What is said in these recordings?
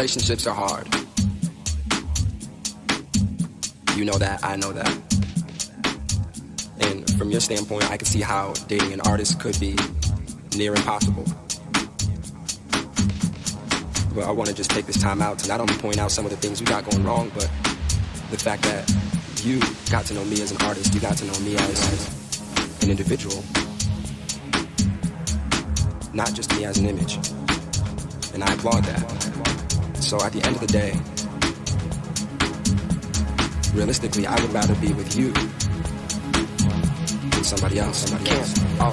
relationships are hard. You know that, I know that. And from your standpoint, I can see how dating an artist could be near impossible. But I want to just take this time out to not only point out some of the things we got going wrong, but the fact that you got to know me as an artist, you got to know me as an individual, not just me as an image. And I applaud that. So at the end of the day, realistically, I would rather be with you than somebody else. Somebody else. Oh,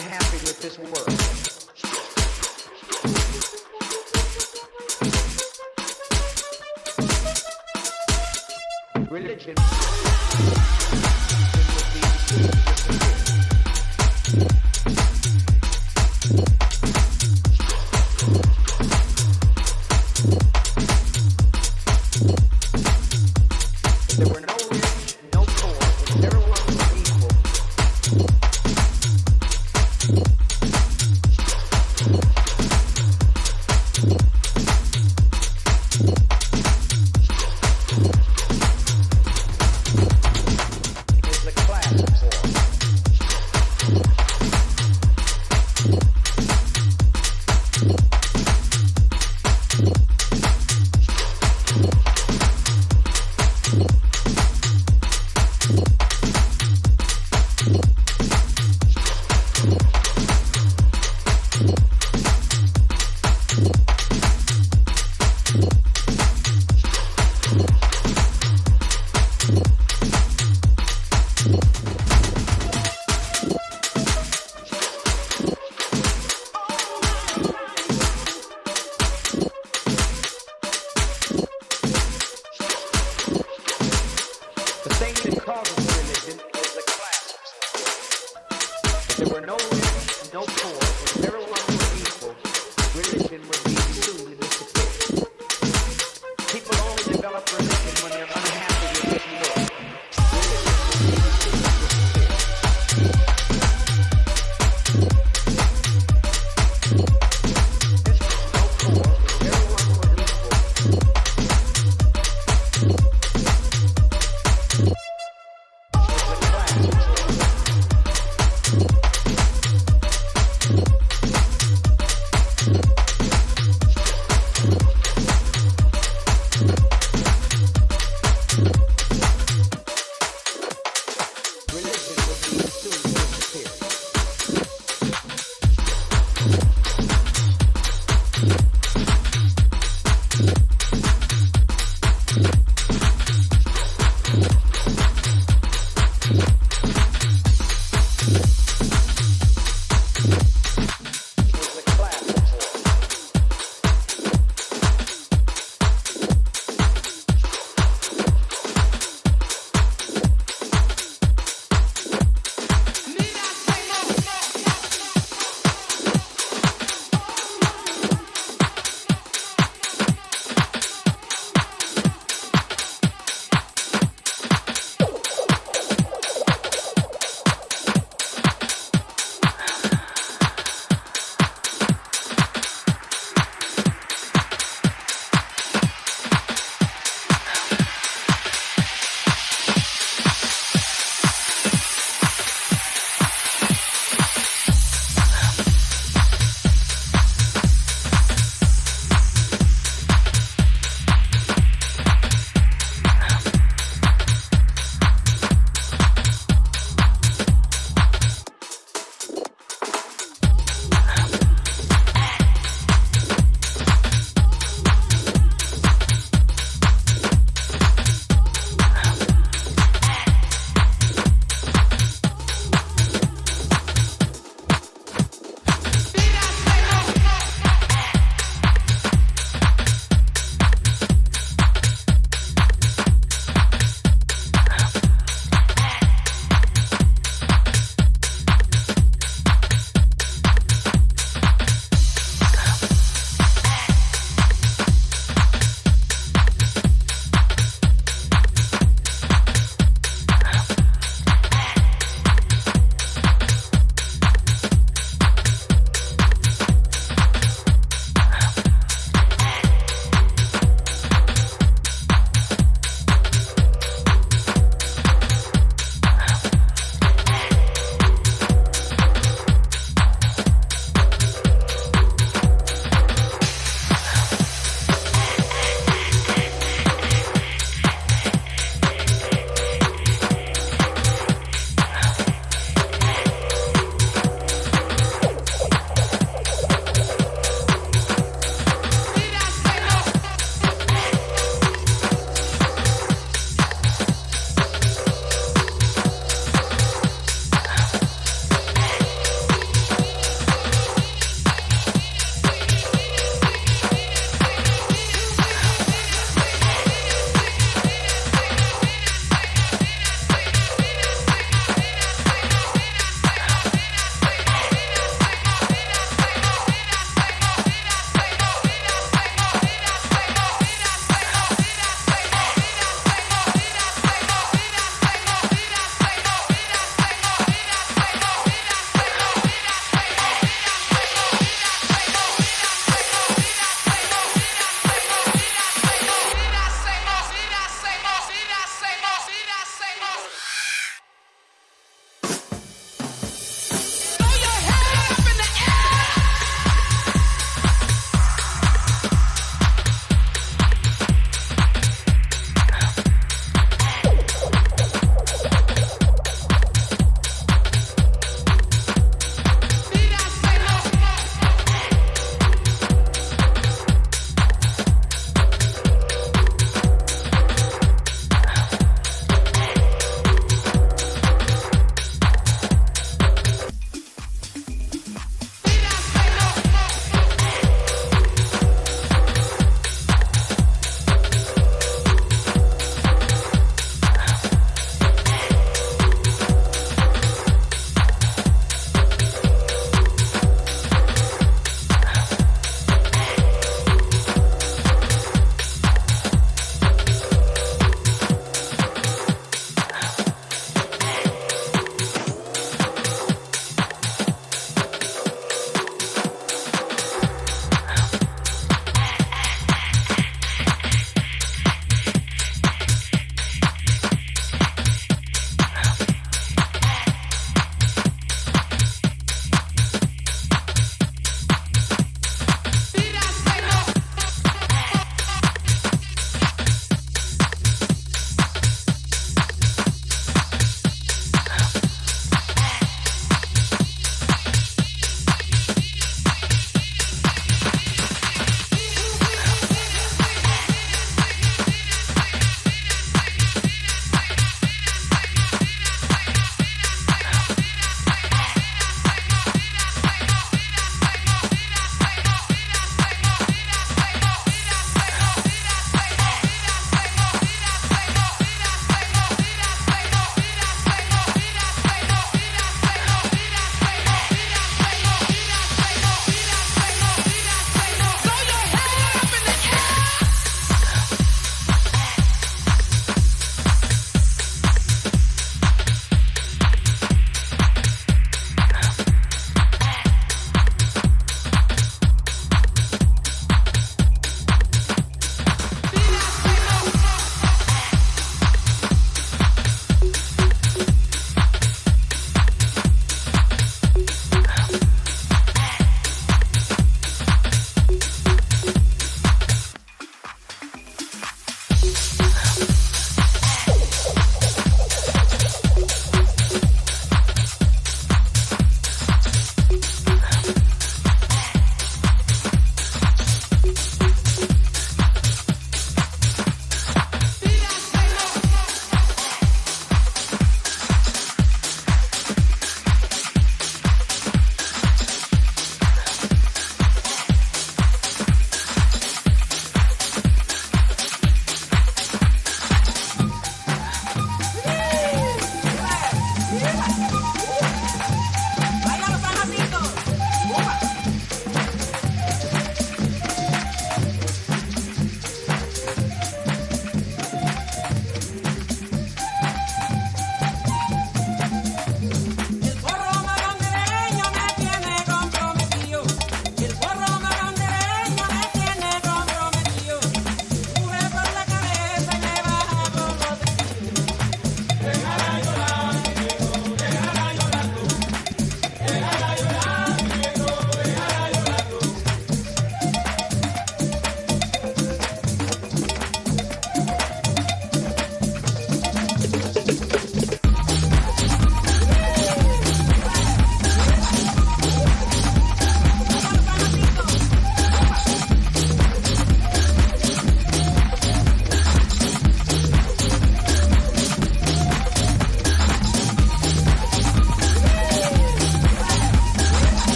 unhappy with this world. religion.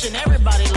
Cause we